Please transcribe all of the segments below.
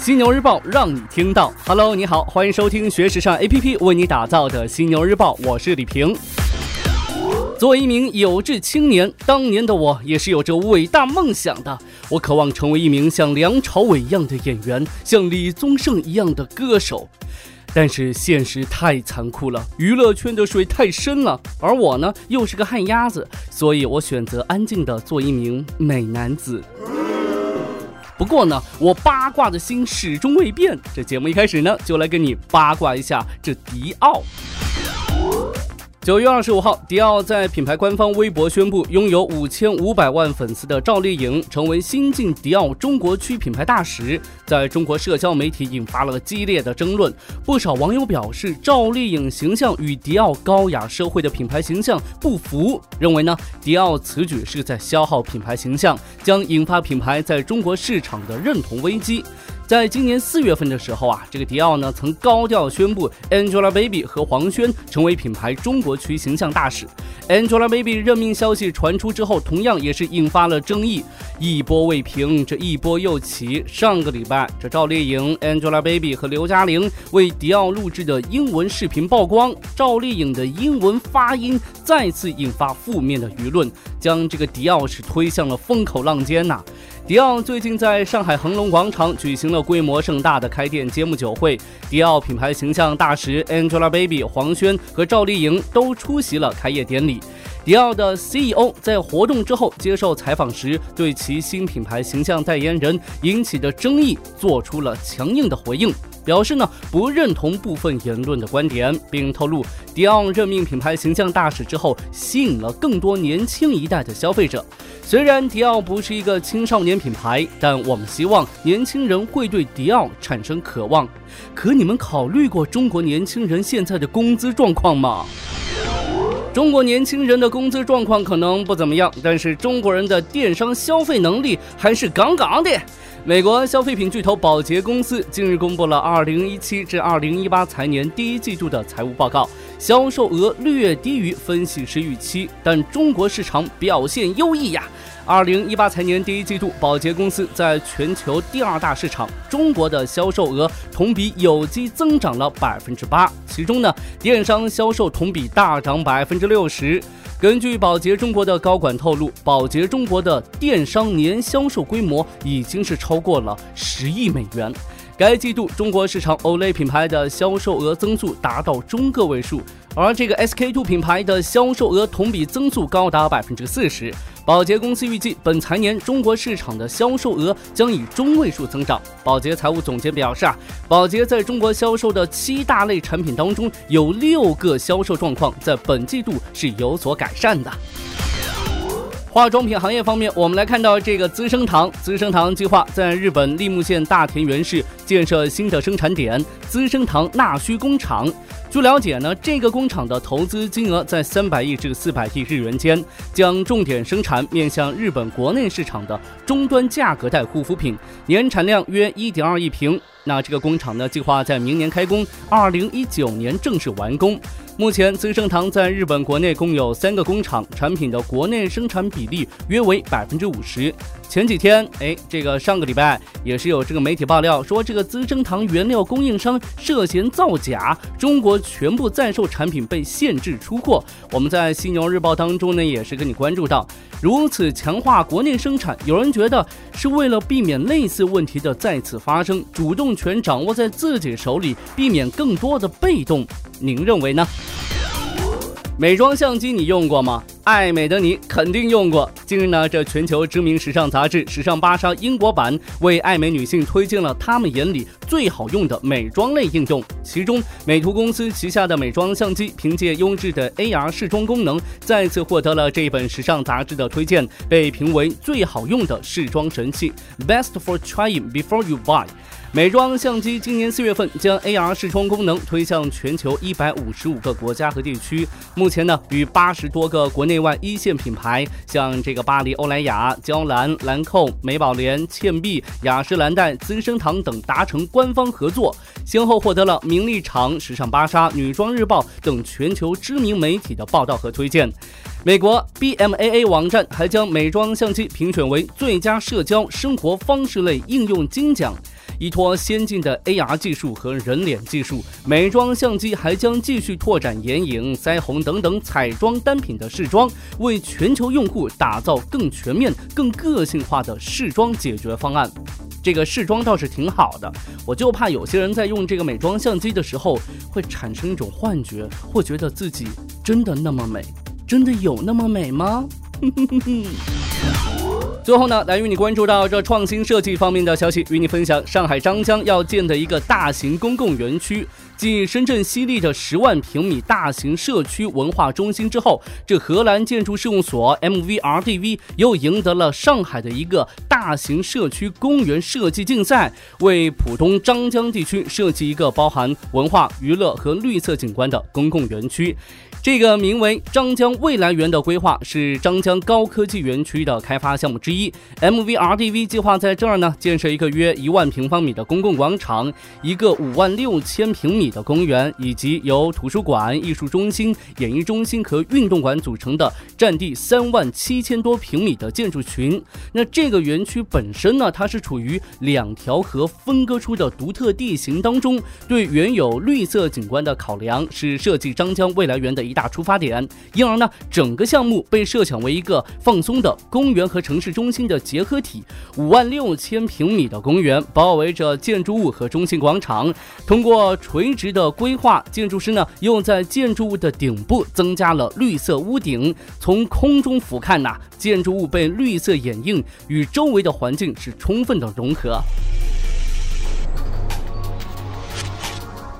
犀牛日报让你听到。Hello，你好，欢迎收听学时尚 APP 为你打造的犀牛日报，我是李平。作为一名有志青年，当年的我也是有着伟大梦想的。我渴望成为一名像梁朝伟一样的演员，像李宗盛一样的歌手。但是现实太残酷了，娱乐圈的水太深了，而我呢又是个旱鸭子，所以我选择安静的做一名美男子。不过呢，我八卦的心始终未变。这节目一开始呢，就来跟你八卦一下这迪奥。九月二十五号，迪奥在品牌官方微博宣布，拥有五千五百万粉丝的赵丽颖成为新晋迪奥中国区品牌大使，在中国社交媒体引发了激烈的争论。不少网友表示，赵丽颖形象与迪奥高雅社会的品牌形象不符，认为呢，迪奥此举是在消耗品牌形象，将引发品牌在中国市场的认同危机。在今年四月份的时候啊，这个迪奥呢曾高调宣布 Angelababy 和黄轩成为品牌中国区形象大使。Angelababy 任命消息传出之后，同样也是引发了争议，一波未平，这一波又起。上个礼拜，这赵丽颖、Angelababy 和刘嘉玲为迪奥录制的英文视频曝光，赵丽颖的英文发音再次引发负面的舆论，将这个迪奥是推向了风口浪尖呐。迪奥最近在上海恒隆广场举行了规模盛大的开店揭幕酒会，迪奥品牌形象大使 Angelababy、黄轩和赵丽颖都出席了开业典礼。迪奥的 CEO 在活动之后接受采访时，对其新品牌形象代言人引起的争议做出了强硬的回应。表示呢不认同部分言论的观点，并透露迪奥任命品牌形象大使之后，吸引了更多年轻一代的消费者。虽然迪奥不是一个青少年品牌，但我们希望年轻人会对迪奥产生渴望。可你们考虑过中国年轻人现在的工资状况吗？中国年轻人的工资状况可能不怎么样，但是中国人的电商消费能力还是杠杠的。美国消费品巨头宝洁公司近日公布了2017至2018财年第一季度的财务报告，销售额略低于分析师预期，但中国市场表现优异呀。2018财年第一季度，宝洁公司在全球第二大市场中国的销售额同比有机增长了百分之八，其中呢，电商销售同比大涨百分之六十。根据宝洁中国的高管透露，宝洁中国的电商年销售规模已经是超过了十亿美元。该季度中国市场 Olay 品牌的销售额增速达到中个位数，而这个 SK-two 品牌的销售额同比增速高达百分之四十。宝洁公司预计，本财年中国市场的销售额将以中位数增长。宝洁财务总监表示啊，宝洁在中国销售的七大类产品当中，有六个销售状况在本季度是有所改善的。化妆品行业方面，我们来看到这个资生堂，资生堂计划在日本立木县大田原市建设新的生产点——资生堂纳须工厂。据了解呢，这个工厂的投资金额在三百亿至四百亿日元间，将重点生产面向日本国内市场的终端价格带护肤品，年产量约一点二亿瓶。那这个工厂呢，计划在明年开工，二零一九年正式完工。目前，资生堂在日本国内共有三个工厂，产品的国内生产比例约为百分之五十。前几天，哎，这个上个礼拜也是有这个媒体爆料说，这个资生堂原料供应商涉嫌造假，中国全部在售产品被限制出货。我们在犀牛日报当中呢，也是跟你关注到，如此强化国内生产，有人觉得是为了避免类似问题的再次发生，主动权掌握在自己手里，避免更多的被动。您认为呢？美妆相机你用过吗？爱美的你肯定用过。近日呢，这全球知名时尚杂志《时尚芭莎》英国版为爱美女性推荐了他们眼里最好用的美妆类应用。其中，美图公司旗下的美妆相机凭借优质的 AR 视妆功能，再次获得了这本时尚杂志的推荐，被评为最好用的视妆神器，Best for trying before you buy。美妆相机今年四月份将 AR 视窗功能推向全球一百五十五个国家和地区。目前呢，与八十多个国内外一线品牌，像这个巴黎欧莱雅、娇兰、兰蔻、美宝莲、倩碧、雅诗兰黛、资生堂等达成官方合作，先后获得了名利场、时尚芭莎、女装日报等全球知名媒体的报道和推荐。美国 BMAA 网站还将美妆相机评选为最佳社交生活方式类应用金奖。依托先进的 AR 技术和人脸技术，美妆相机还将继续拓展眼影、腮红等等彩妆单品的试妆，为全球用户打造更全面、更个性化的试妆解决方案。这个试妆倒是挺好的，我就怕有些人在用这个美妆相机的时候会产生一种幻觉，或觉得自己真的那么美，真的有那么美吗？最后呢，来与你关注到这创新设计方面的消息，与你分享上海张江要建的一个大型公共园区。继深圳西丽的十万平米大型社区文化中心之后，这荷兰建筑事务所 MVRDV 又赢得了上海的一个大型社区公园设计竞赛，为浦东张江地区设计一个包含文化、娱乐和绿色景观的公共园区。这个名为张江未来园的规划是张江高科技园区的开发项目之一。MVRDV 计划在这儿呢建设一个约一万平方米的公共广场，一个五万六千平米的公园，以及由图书馆、艺术中心、演艺中心和运动馆组成的占地三万七千多平米的建筑群。那这个园区本身呢，它是处于两条河分割出的独特地形当中，对原有绿色景观的考量是设计张江未来园的。一大出发点，因而呢，整个项目被设想为一个放松的公园和城市中心的结合体。五万六千平米的公园包围着建筑物和中心广场，通过垂直的规划，建筑师呢又在建筑物的顶部增加了绿色屋顶。从空中俯瞰呐，建筑物被绿色掩映，与周围的环境是充分的融合。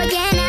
again.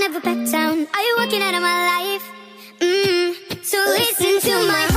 Never back down. Are you walking out of my life? Mm. So listen to my